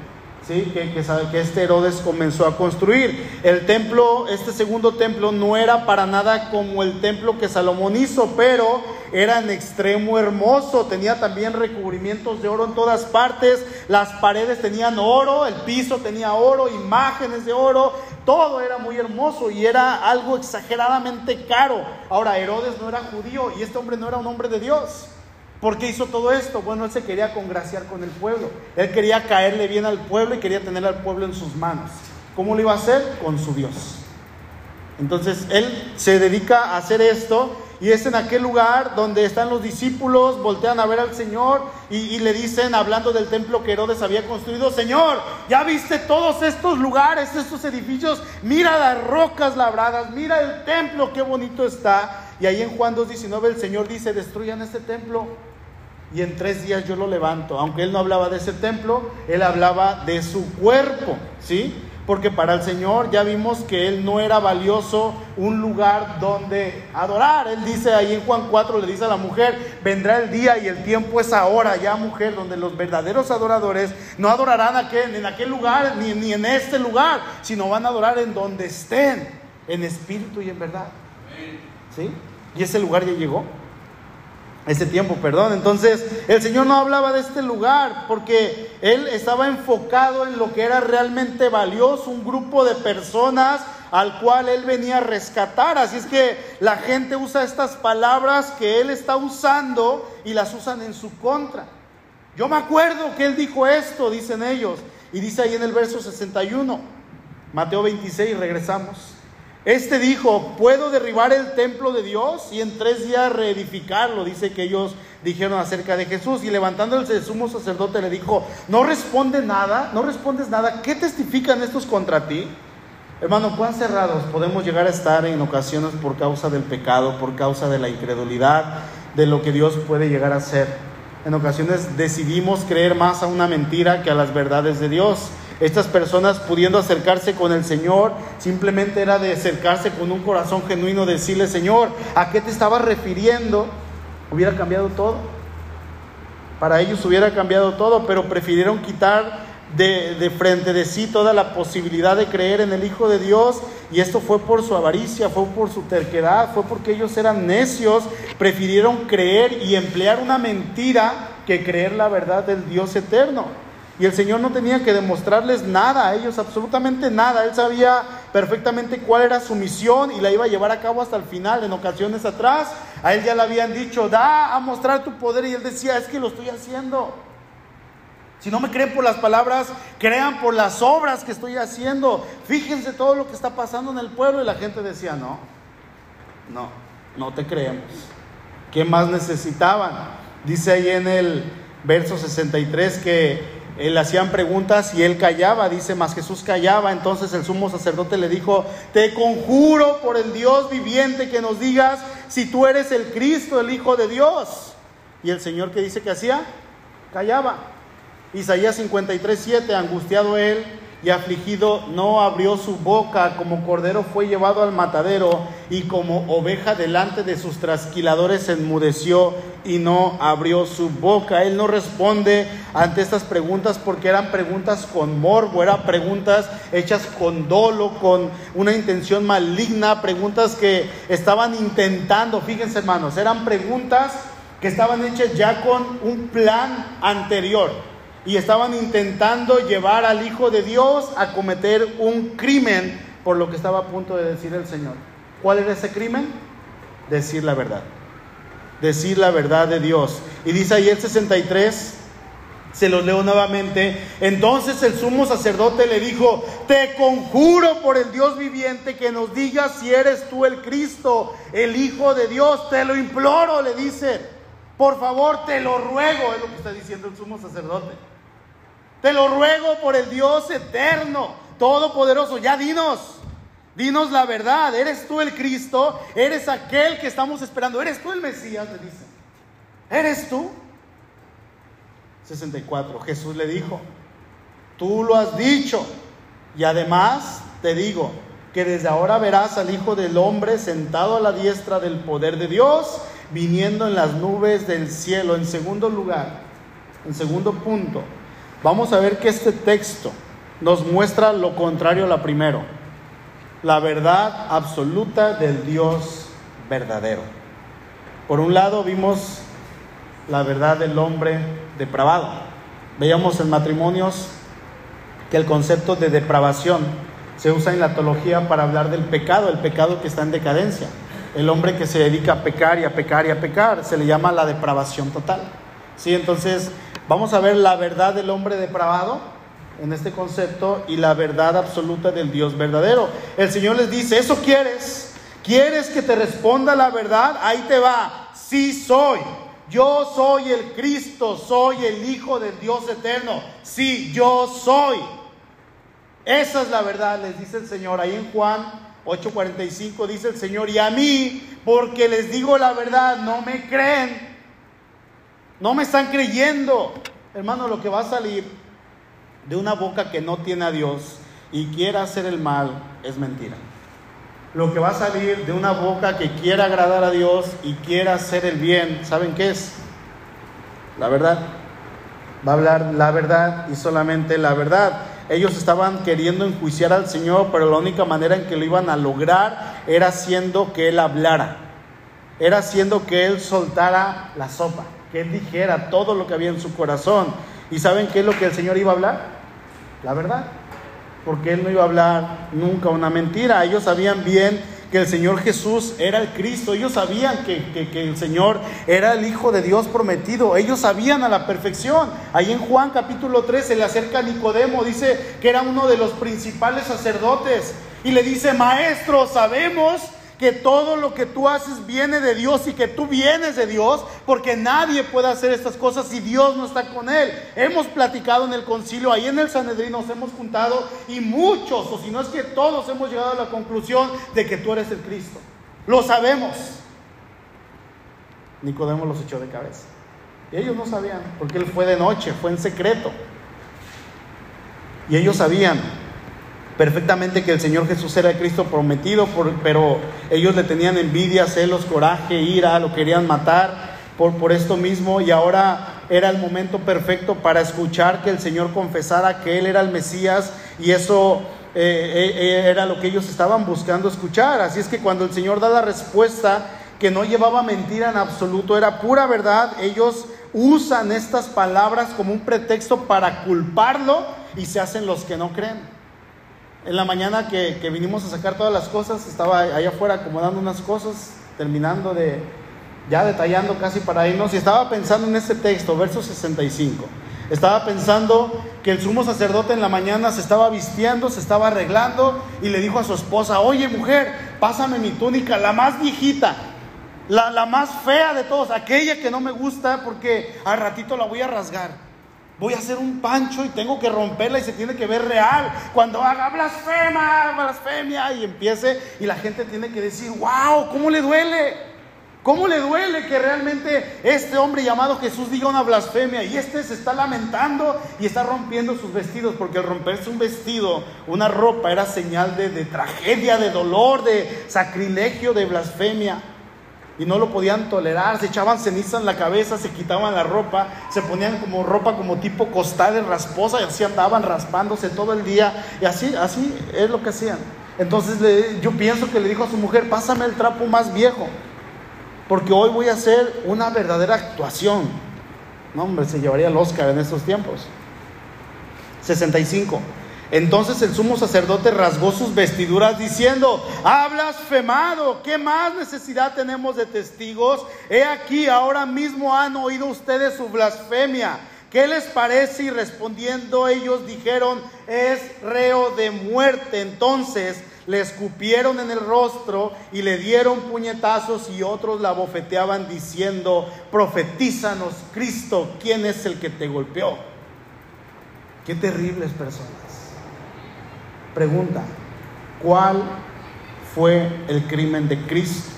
¿Sí? que, que, que este Herodes comenzó a construir. El templo, este segundo templo, no era para nada como el templo que Salomón hizo, pero era en extremo hermoso, tenía también recubrimientos de oro en todas partes, las paredes tenían oro, el piso tenía oro, imágenes de oro, todo era muy hermoso y era algo exageradamente caro. Ahora, Herodes no era judío y este hombre no era un hombre de Dios. ¿Por qué hizo todo esto? Bueno, él se quería congraciar con el pueblo. Él quería caerle bien al pueblo y quería tener al pueblo en sus manos. ¿Cómo lo iba a hacer? Con su Dios. Entonces él se dedica a hacer esto y es en aquel lugar donde están los discípulos, voltean a ver al Señor y, le dicen, hablando del templo que Herodes había construido, Señor, ya viste todos estos lugares, estos edificios, mira las rocas labradas, mira el templo, qué bonito está. Y ahí en Juan 2.19 el Señor dice, destruyan este templo y en tres días yo lo levanto. Aunque él no hablaba de ese templo, él hablaba de su cuerpo, ¿sí? Porque para el Señor ya vimos que él no era valioso un lugar donde adorar. Él dice ahí en Juan 4, le dice a la mujer, vendrá el día y el tiempo es ahora, ya mujer, donde los verdaderos adoradores no adorarán aquel, en aquel lugar ni, ni en este lugar, sino van a adorar en donde estén, en espíritu y en verdad. ¿Sí? Y ese lugar ya llegó ese tiempo, perdón. Entonces, el Señor no hablaba de este lugar porque Él estaba enfocado en lo que era realmente valioso, un grupo de personas al cual él venía a rescatar. Así es que la gente usa estas palabras que él está usando y las usan en su contra. Yo me acuerdo que él dijo esto, dicen ellos. Y dice ahí en el verso 61, Mateo 26, regresamos. Este dijo, puedo derribar el templo de Dios y en tres días reedificarlo. Dice que ellos dijeron acerca de Jesús y levantándose el sumo sacerdote le dijo, no responde nada, no respondes nada, ¿qué testifican estos contra ti? Hermano, cuán cerrados podemos llegar a estar en ocasiones por causa del pecado, por causa de la incredulidad, de lo que Dios puede llegar a hacer. En ocasiones decidimos creer más a una mentira que a las verdades de Dios. Estas personas pudiendo acercarse con el Señor, simplemente era de acercarse con un corazón genuino, decirle, Señor, ¿a qué te estabas refiriendo? Hubiera cambiado todo. Para ellos hubiera cambiado todo, pero prefirieron quitar de, frente de sí toda la posibilidad de creer en el Hijo de Dios y esto fue por su avaricia, fue por su terquedad, fue porque ellos eran necios, prefirieron creer y emplear una mentira que creer la verdad del Dios eterno. Y el Señor no tenía que demostrarles nada a ellos, absolutamente nada. Él sabía perfectamente cuál era su misión y la iba a llevar a cabo hasta el final. En ocasiones atrás, a él ya le habían dicho, da a mostrar tu poder. Y él decía, es que lo estoy haciendo. Si no me creen por las palabras, crean por las obras que estoy haciendo. Fíjense todo lo que está pasando en el pueblo. Y la gente decía, no, no, no te creemos. ¿Qué más necesitaban? Dice ahí en el verso 63 que le hacían preguntas y él callaba, dice, más Jesús callaba. Entonces el sumo sacerdote le dijo, te conjuro por el Dios viviente que nos digas si tú eres el Cristo, el Hijo de Dios. Y el Señor que dice que hacía, callaba. Isaías 53, 7, angustiado él y afligido, no abrió su boca, como cordero fue llevado al matadero, y como oveja delante de sus trasquiladores enmudeció y no abrió su boca. Él no responde ante estas preguntas porque eran preguntas con morbo, eran preguntas hechas con dolo, con una intención maligna, preguntas que estaban intentando, fíjense hermanos, eran preguntas que estaban hechas ya con un plan anterior y estaban intentando llevar al Hijo de Dios a cometer un crimen por lo que estaba a punto de decir el Señor. ¿Cuál era ese crimen? Decir la verdad. Decir la verdad de Dios. Y dice ahí el 63, se lo leo nuevamente. Entonces el sumo sacerdote le dijo, te conjuro por el Dios viviente que nos digas si eres tú el Cristo, el Hijo de Dios. Te lo imploro, le dice. Por favor, te lo ruego, es lo que está diciendo el sumo sacerdote. Te lo ruego por el Dios eterno, todopoderoso. Ya dinos, dinos la verdad. ¿Eres tú el Cristo? ¿Eres aquel que estamos esperando? ¿Eres tú el Mesías? Le dicen. ¿Eres tú? 64. Jesús le dijo, tú lo has dicho. Y además te digo que desde ahora verás al Hijo del Hombre sentado a la diestra del poder de Dios, viniendo en las nubes del cielo. En segundo lugar, en segundo punto, Vamos a ver que este texto nos muestra lo contrario a la primero, la verdad absoluta del Dios verdadero. Por un lado vimos la verdad del hombre depravado. Veíamos en matrimonios que el concepto de depravación se usa en la teología para hablar del pecado, el pecado que está en decadencia. El hombre que se dedica a pecar y a pecar y a pecar se le llama la depravación total. Sí, entonces Vamos a ver la verdad del hombre depravado en este concepto y la verdad absoluta del Dios verdadero. El Señor les dice, ¿eso quieres? ¿Quieres que te responda la verdad? Ahí te va. Sí soy. Yo soy el Cristo, soy el Hijo del Dios eterno. Sí, yo soy. Esa es la verdad, les dice el Señor. Ahí en Juan 8:45 dice el Señor, y a mí, porque les digo la verdad, no me creen. No me están creyendo. Hermano, lo que va a salir de una boca que no tiene a Dios y quiera hacer el mal es mentira. Lo que va a salir de una boca que quiera agradar a Dios y quiera hacer el bien, ¿saben qué es? La verdad. Va a hablar la verdad y solamente la verdad. Ellos estaban queriendo enjuiciar al Señor, pero la única manera en que lo iban a lograr era haciendo que Él hablara. Era haciendo que Él soltara la sopa que él dijera todo lo que había en su corazón. ¿Y saben qué es lo que el Señor iba a hablar? La verdad. porque él no iba a hablar nunca una mentira. Ellos sabían bien que el Señor Jesús era el Cristo, ellos sabían que, que, el Señor era el Hijo de Dios prometido, ellos sabían a la perfección. Ahí en Juan capítulo 3 se le acerca Nicodemo, dice que era uno de los principales sacerdotes y le dice, maestro, sabemos que todo lo que tú haces viene de Dios y que tú vienes de Dios, porque nadie puede hacer estas cosas si Dios no está con él. Hemos platicado en el concilio, ahí en el Sanedrín nos hemos juntado y muchos, o si no es que todos hemos llegado a la conclusión de que tú eres el Cristo. Lo sabemos. Nicodemo los echó de cabeza. Y ellos no sabían, porque él fue de noche, fue en secreto. Y ellos sabían perfectamente que el Señor Jesús era el Cristo prometido, pero ellos le tenían envidia, celos, coraje, ira, lo querían matar por, por esto mismo y ahora era el momento perfecto para escuchar que el Señor confesara que Él era el Mesías y eso eh, eh, era lo que ellos estaban buscando escuchar. Así es que cuando el Señor da la respuesta que no llevaba mentira en absoluto, era pura verdad, ellos usan estas palabras como un pretexto para culparlo y se hacen los que no creen. En la mañana que, vinimos a sacar todas las cosas, estaba allá afuera acomodando unas cosas, terminando de, ya detallando casi para irnos, y estaba pensando en este texto, verso 65. Estaba pensando que el sumo sacerdote en la mañana se estaba vistiendo, se estaba arreglando y le dijo a su esposa, oye mujer, pásame mi túnica, la más viejita, la, la más fea de todos, aquella que no me gusta porque al ratito la voy a rasgar voy a hacer un pancho y tengo que romperla y se tiene que ver real. Cuando haga blasfema, blasfemia y empiece y la gente tiene que decir, wow, ¿cómo le duele? ¿Cómo le duele que realmente este hombre llamado Jesús diga una blasfemia y este se está lamentando y está rompiendo sus vestidos? Porque romperse un vestido, una ropa, era señal de tragedia, de dolor, de sacrilegio, de blasfemia y no lo podían tolerar, se echaban ceniza en la cabeza, se quitaban la ropa, se ponían como ropa como tipo costales rasposa y así andaban raspándose todo el día y así, así es lo que hacían. Entonces yo pienso que le dijo a su mujer, pásame el trapo más viejo, porque hoy voy a hacer una verdadera actuación. No, hombre, se llevaría el Oscar en estos tiempos. 65. Entonces el sumo sacerdote rasgó sus vestiduras diciendo, ha blasfemado, ¿qué más necesidad tenemos de testigos? He aquí, ahora mismo han oído ustedes su blasfemia. ¿Qué les parece? Y respondiendo ellos dijeron, es reo de muerte. Entonces le escupieron en el rostro y le dieron puñetazos y otros la bofeteaban diciendo, profetízanos Cristo, ¿quién es el que te golpeó? Qué terribles personas. Pregunta, ¿cuál fue el crimen de Cristo?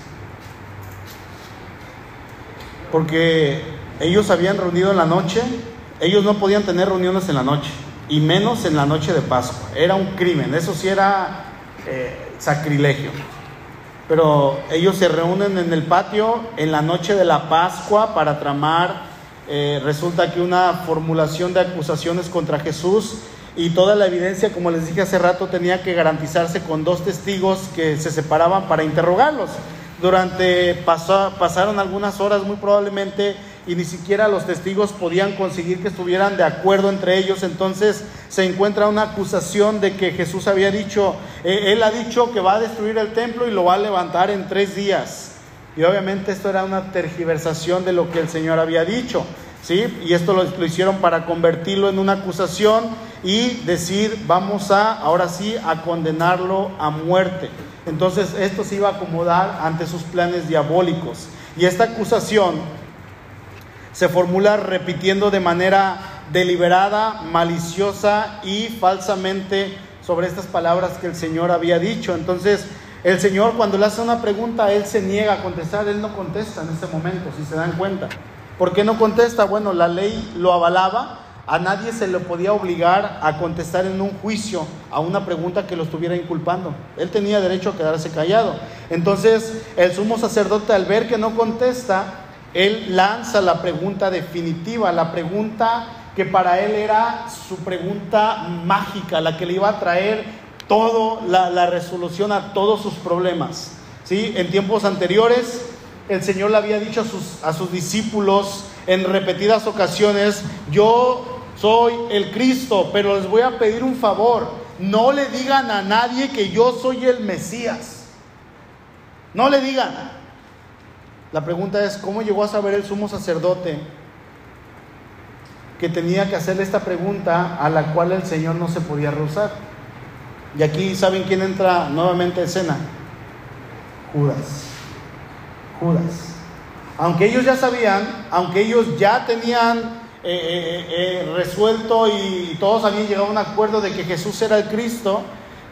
Porque ellos habían reunido en la noche, ellos no podían tener reuniones en la noche, y menos en la noche de Pascua. Era un crimen, eso sí era eh, sacrilegio. Pero ellos se reúnen en el patio en la noche de la Pascua para tramar, eh, resulta que una formulación de acusaciones contra Jesús y toda la evidencia, como les dije hace rato, tenía que garantizarse con dos testigos que se separaban para interrogarlos. Durante pasaron algunas horas muy probablemente y ni siquiera los testigos podían conseguir que estuvieran de acuerdo entre ellos. Entonces se encuentra una acusación de que Jesús había dicho, eh, él ha dicho que va a destruir el templo y lo va a levantar en tres días. Y obviamente esto era una tergiversación de lo que el Señor había dicho. ¿Sí? Y esto lo, lo hicieron para convertirlo en una acusación y decir, vamos a, ahora sí, a condenarlo a muerte. Entonces esto se iba a acomodar ante sus planes diabólicos. Y esta acusación se formula repitiendo de manera deliberada, maliciosa y falsamente sobre estas palabras que el Señor había dicho. Entonces, el Señor cuando le hace una pregunta, Él se niega a contestar, Él no contesta en este momento, si se dan cuenta. ¿Por qué no contesta? Bueno, la ley lo avalaba, a nadie se le podía obligar a contestar en un juicio a una pregunta que lo estuviera inculpando. Él tenía derecho a quedarse callado. Entonces, el sumo sacerdote al ver que no contesta, él lanza la pregunta definitiva, la pregunta que para él era su pregunta mágica, la que le iba a traer toda la, resolución a todos sus problemas. ¿Sí? En tiempos anteriores, el Señor le había dicho a sus, a sus discípulos en repetidas ocasiones, yo soy el Cristo, pero les voy a pedir un favor. no le digan a nadie que yo soy el Mesías. No le digan. La pregunta es, ¿cómo llegó a saber el sumo sacerdote que tenía que hacerle esta pregunta a la cual el Señor no se podía rehusar? Y aquí, ¿saben quién entra nuevamente en escena? Judas. Judas. Aunque ellos ya sabían, aunque ellos ya tenían eh, eh, eh, resuelto y todos habían llegado a un acuerdo de que Jesús era el Cristo,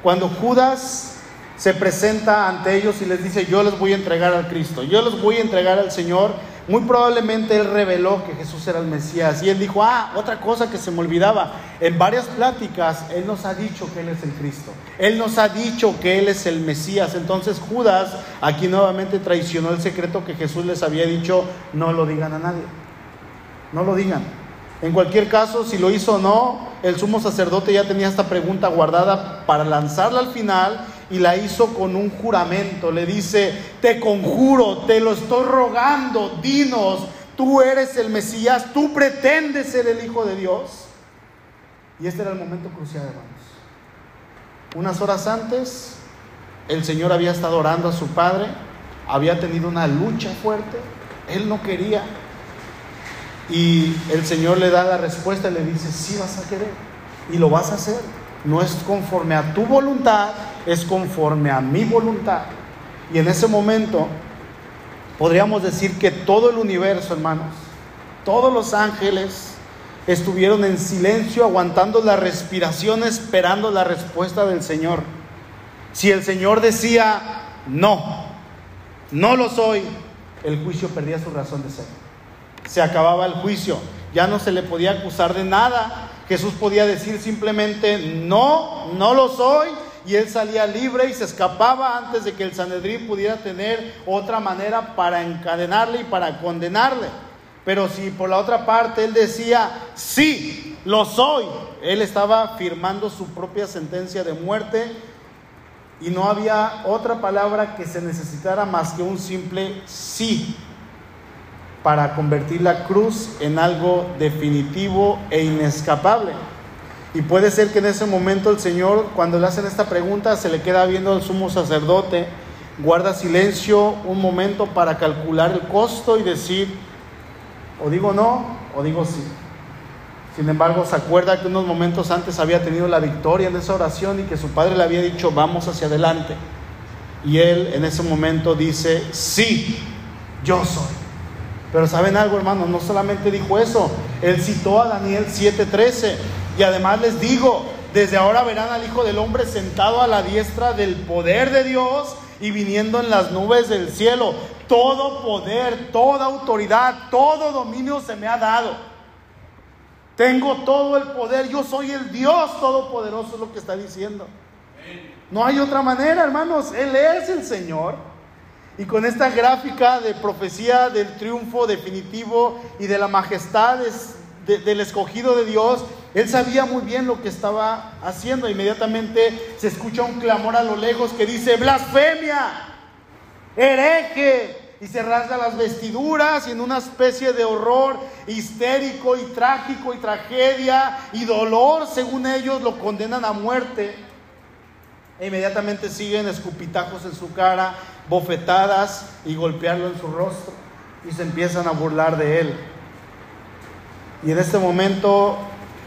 cuando Judas se presenta ante ellos y les dice, yo les voy a entregar al Cristo, yo les voy a entregar al Señor, muy probablemente él reveló que Jesús era el Mesías. Y él dijo, ah, otra cosa que se me olvidaba, en varias pláticas él nos ha dicho que él es el Cristo, él nos ha dicho que él es el Mesías. Entonces Judas aquí nuevamente traicionó el secreto que Jesús les había dicho, no lo digan a nadie, no lo digan. En cualquier caso, si lo hizo o no, el sumo sacerdote ya tenía esta pregunta guardada para lanzarla al final y la hizo con un juramento. Le dice, te conjuro, te lo estoy rogando, dinos, tú eres el Mesías, tú pretendes ser el Hijo de Dios. Y este era el momento crucial, hermanos. Unas horas antes, el Señor había estado orando a su Padre, había tenido una lucha fuerte, él no quería. Y el Señor le da la respuesta y le dice, sí vas a querer y lo vas a hacer. No es conforme a tu voluntad, es conforme a mi voluntad. Y en ese momento podríamos decir que todo el universo, hermanos, todos los ángeles estuvieron en silencio, aguantando la respiración, esperando la respuesta del Señor. Si el Señor decía, no, no lo soy, el juicio perdía su razón de ser. Se acababa el juicio, ya no se le podía acusar de nada. Jesús podía decir simplemente, no, no lo soy, y él salía libre y se escapaba antes de que el Sanedrín pudiera tener otra manera para encadenarle y para condenarle. Pero si por la otra parte él decía, sí, lo soy, él estaba firmando su propia sentencia de muerte y no había otra palabra que se necesitara más que un simple sí para convertir la cruz en algo definitivo e inescapable. Y puede ser que en ese momento el Señor, cuando le hacen esta pregunta, se le queda viendo al sumo sacerdote, guarda silencio un momento para calcular el costo y decir, o digo no, o digo sí. Sin embargo, se acuerda que unos momentos antes había tenido la victoria en esa oración y que su padre le había dicho, vamos hacia adelante. Y él en ese momento dice, sí, yo soy. Pero saben algo, hermano, no solamente dijo eso, él citó a Daniel 7:13 y además les digo, desde ahora verán al Hijo del Hombre sentado a la diestra del poder de Dios y viniendo en las nubes del cielo. Todo poder, toda autoridad, todo dominio se me ha dado. Tengo todo el poder, yo soy el Dios todopoderoso, es lo que está diciendo. No hay otra manera, hermanos, Él es el Señor. Y con esta gráfica de profecía del triunfo definitivo y de la majestad del escogido de Dios, él sabía muy bien lo que estaba haciendo. Inmediatamente se escucha un clamor a lo lejos que dice, blasfemia, hereje. Y se rasga las vestiduras y en una especie de horror histérico y trágico y tragedia y dolor, según ellos, lo condenan a muerte. E inmediatamente siguen escupitajos en su cara, bofetadas y golpearlo en su rostro. Y se empiezan a burlar de él. Y en este momento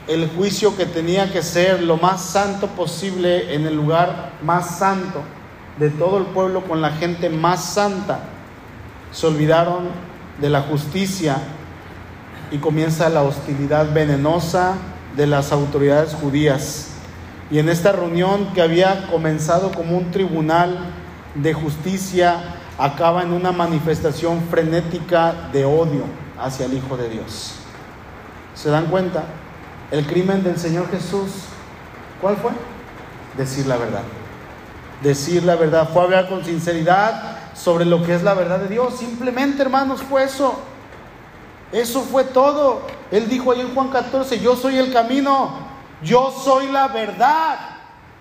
el juicio que tenía que ser lo más santo posible en el lugar más santo de todo el pueblo con la gente más santa, se olvidaron de la justicia y comienza la hostilidad venenosa de las autoridades judías. Y en esta reunión que había comenzado como un tribunal de justicia, acaba en una manifestación frenética de odio hacia el Hijo de Dios. ¿Se dan cuenta? El crimen del Señor Jesús, ¿cuál fue? Decir la verdad. Decir la verdad. Fue hablar con sinceridad sobre lo que es la verdad de Dios. Simplemente, hermanos, fue eso. Eso fue todo. Él dijo ahí en Juan 14, yo soy el camino, yo soy la verdad,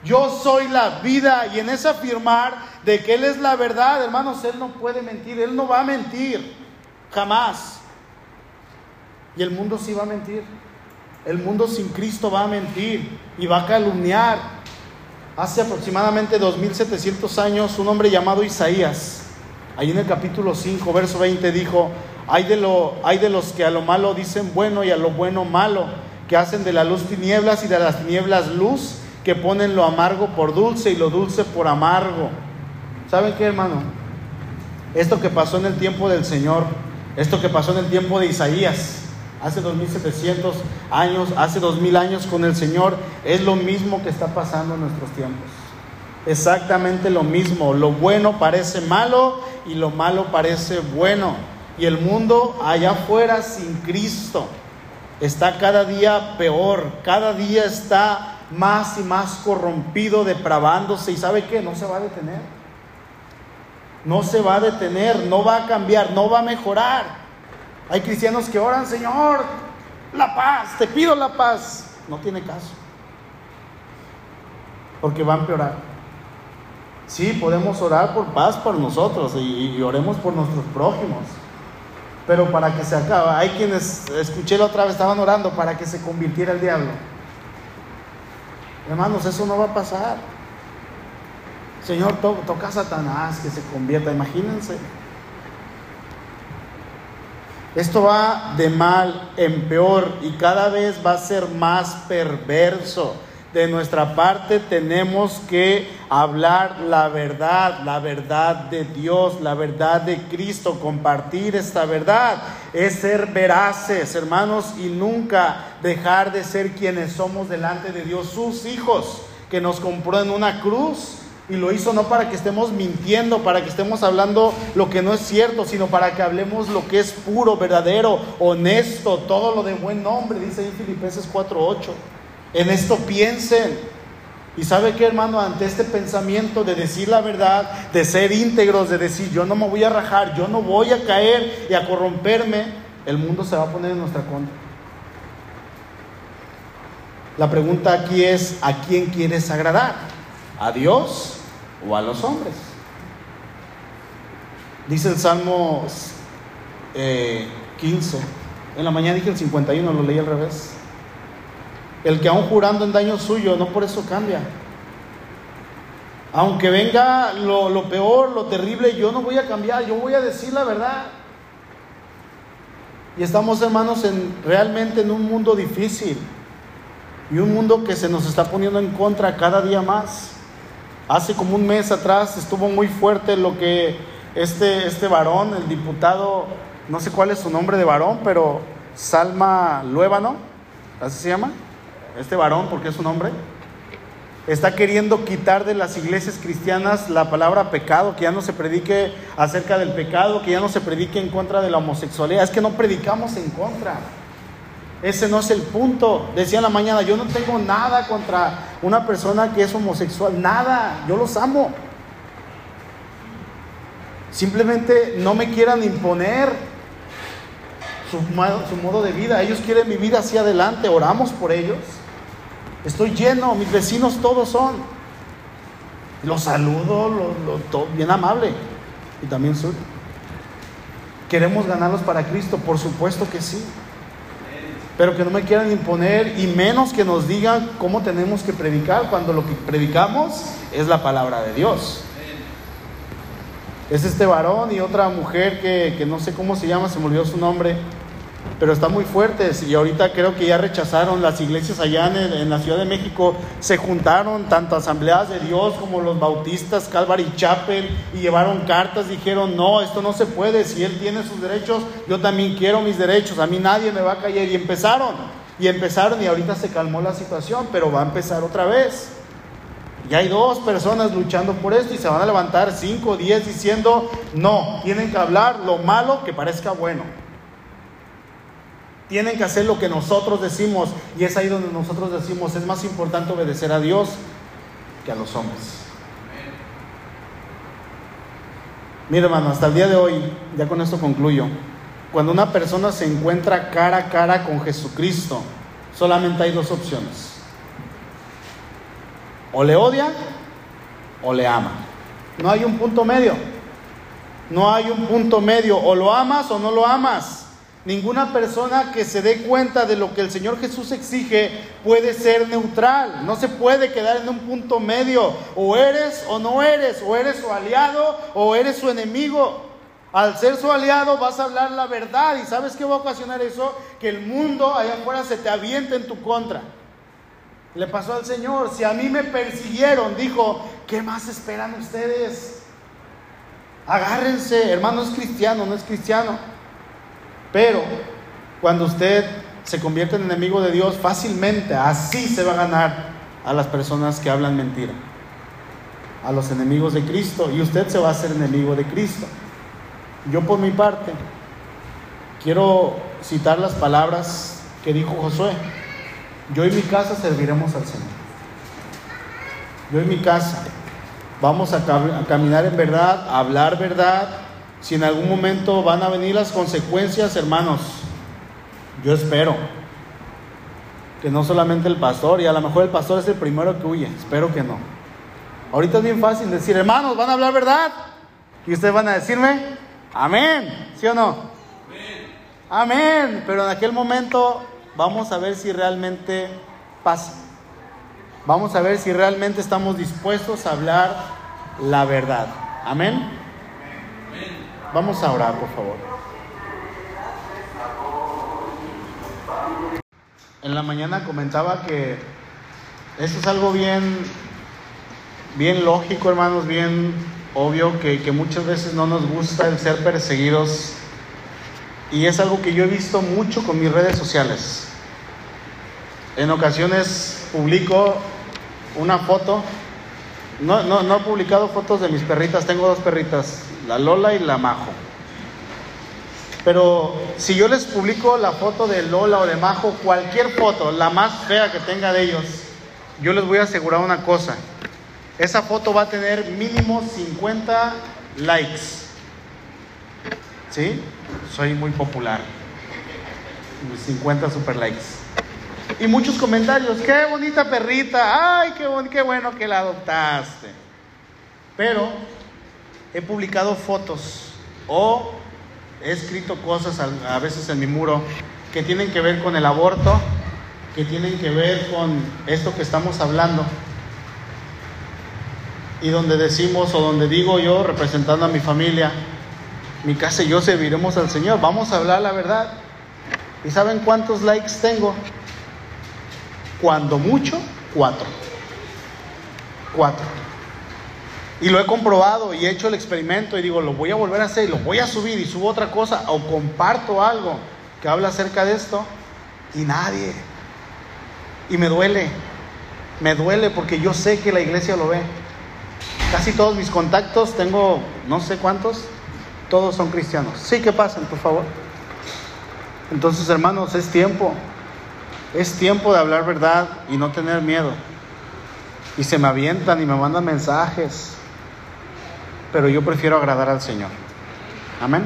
yo soy la vida. Y en ese afirmar de que Él es la verdad, hermanos, Él no puede mentir, Él no va a mentir, jamás. Y el mundo sí va a mentir. El mundo sin Cristo va a mentir y va a calumniar hace aproximadamente 2700 años, un hombre llamado Isaías, ahí en el capítulo 5, verso 20, dijo, hay de, hay de los que a lo malo dicen bueno y a lo bueno malo, que hacen de la luz tinieblas y de las tinieblas luz, que ponen lo amargo por dulce y lo dulce por amargo. ¿Saben qué, hermano? Esto que pasó en el tiempo del Señor, esto que pasó en el tiempo de Isaías, hace 2700 años, hace 2000 años con el Señor, es lo mismo que está pasando en nuestros tiempos. Exactamente lo mismo. Lo bueno parece malo y lo malo parece bueno. Y el mundo allá afuera sin Cristo está cada día peor, cada día está más y más corrompido, depravándose. ¿Y sabe qué? No se va a detener. No se va a detener, no va a cambiar, no va a mejorar. Hay cristianos que oran, Señor, la paz, te pido la paz. No tiene caso. Porque va a empeorar. Sí, podemos orar por paz por nosotros y, oremos por nuestros prójimos. Pero para que se acabe, hay quienes, escuché la otra vez, estaban orando para que se convirtiera el diablo. Hermanos, eso no va a pasar. Señor, toca a Satanás que se convierta, imagínense. Esto va de mal en peor y cada vez va a ser más perverso. De nuestra parte tenemos que hablar la verdad, la verdad de Dios, la verdad de Cristo, compartir esta verdad. Es ser veraces, hermanos, y nunca dejar de ser quienes somos delante de Dios, sus hijos, que nos compró en una cruz y lo hizo no para que estemos mintiendo, para que estemos hablando lo que no es cierto, sino para que hablemos lo que es puro, verdadero, honesto, todo lo de buen nombre, dice en Filipenses 4:8. En esto piensen. Y sabe que hermano, ante este pensamiento de decir la verdad, de ser íntegros, de decir yo no me voy a rajar, yo no voy a caer y a corromperme, el mundo se va a poner en nuestra contra. La pregunta aquí es, ¿a quién quieres agradar? ¿A Dios o a los hombres. Dice el Salmo 15. Eh, en la mañana dije el 51, lo leí al revés. El que aún jurando en daño suyo, no por eso cambia. Aunque venga lo, lo peor, lo terrible, yo no voy a cambiar, yo voy a decir la verdad. Y estamos hermanos en, realmente en un mundo difícil y un mundo que se nos está poniendo en contra cada día más. Hace como un mes atrás estuvo muy fuerte lo que este, este varón, el diputado, no sé cuál es su nombre de varón, pero Salma Luébano, así se llama, este varón, porque es su nombre, está queriendo quitar de las iglesias cristianas la palabra pecado, que ya no se predique acerca del pecado, que ya no se predique en contra de la homosexualidad, es que no predicamos en contra. Ese no es el punto. Decía en la mañana, yo no tengo nada contra una persona que es homosexual, nada, yo los amo. Simplemente no me quieran imponer su, modo de vida. Ellos quieren vivir hacia adelante, oramos por ellos. Estoy lleno, mis vecinos todos son. Los saludo, bien amable. Y también soy. ¿Queremos ganarlos para Cristo? Por supuesto que sí pero que no me quieran imponer y menos que nos digan cómo tenemos que predicar cuando lo que predicamos es la palabra de Dios. Es este varón y otra mujer que, que no sé cómo se llama, se me olvidó su nombre, pero están muy fuertes y ahorita creo que ya rechazaron las iglesias allá en, la Ciudad de México, se juntaron tanto asambleas de Dios como los bautistas, Calvary Chapel y llevaron cartas, dijeron, no, esto no se puede, si él tiene sus derechos, yo también quiero mis derechos, a mí nadie me va a callar y empezaron, y empezaron y ahorita se calmó la situación, pero va a empezar otra vez. Y hay dos personas luchando por esto y se van a levantar cinco o diez diciendo, no, tienen que hablar lo malo que parezca bueno. Tienen que hacer lo que nosotros decimos y es ahí donde nosotros decimos, es más importante obedecer a Dios que a los hombres. Mira hermano, hasta el día de hoy, ya con esto concluyo, cuando una persona se encuentra cara a cara con Jesucristo, solamente hay dos opciones. O le odia o le ama. No hay un punto medio. No hay un punto medio. O lo amas o no lo amas. Ninguna persona que se dé cuenta de lo que el Señor Jesús exige puede ser neutral. No se puede quedar en un punto medio. O eres o no eres. O eres su aliado o eres su enemigo. Al ser su aliado vas a hablar la verdad. ¿Y sabes qué va a ocasionar eso? Que el mundo allá afuera se te aviente en tu contra. Le pasó al Señor. Si a mí me persiguieron, dijo, ¿qué más esperan ustedes? Agárrense. Hermano, es cristiano, no es cristiano. Pero cuando usted se convierte en enemigo de Dios, fácilmente así se va a ganar a las personas que hablan mentira, a los enemigos de Cristo, y usted se va a hacer enemigo de Cristo. Yo por mi parte quiero citar las palabras que dijo Josué. Yo y mi casa serviremos al Señor. Yo y mi casa vamos a, caminar en verdad, a hablar verdad, si en algún momento van a venir las consecuencias, hermanos, yo espero que no solamente el pastor, y a lo mejor el pastor es el primero que huye, espero que no. Ahorita es bien fácil decir, hermanos, van a hablar verdad. Y ustedes van a decirme, amén, ¿sí o no? Amén. Amén. Pero en aquel momento vamos a ver si realmente pasa. Vamos a ver si realmente estamos dispuestos a hablar la verdad. Amén. Vamos a orar, por favor. En la mañana comentaba que eso es algo bien, bien lógico, hermanos, bien obvio, que, que muchas veces no nos gusta el ser perseguidos. Y es algo que yo he visto mucho con mis redes sociales. En ocasiones publico una foto. No, no, no he publicado fotos de mis perritas, tengo dos perritas la Lola y la Majo. Pero si yo les publico la foto de Lola o de Majo, cualquier foto, la más fea que tenga de ellos, yo les voy a asegurar una cosa. Esa foto va a tener mínimo 50 likes. ¿Sí? Soy muy popular. 50 super likes. Y muchos comentarios. Qué bonita perrita. Ay, qué, qué bueno que la adoptaste. Pero he publicado fotos o he escrito cosas a, veces en mi muro que tienen que ver con el aborto, que tienen que ver con esto que estamos hablando. Y donde decimos o donde digo yo, representando a mi familia, mi casa y yo serviremos al Señor. Vamos a hablar la verdad. ¿Y saben cuántos likes tengo? Cuando mucho, cuatro. Cuatro. Y lo he comprobado y he hecho el experimento y digo, lo voy a volver a hacer y lo voy a subir y subo otra cosa o comparto algo que habla acerca de esto y nadie. Y me duele, me duele porque yo sé que la iglesia lo ve. Casi todos mis contactos, tengo no sé cuántos, todos son cristianos. Sí, que pasen, por favor. Entonces, hermanos, es tiempo. Es tiempo de hablar verdad y no tener miedo. Y se me avientan y me mandan mensajes pero yo prefiero agradar al Señor. Amén.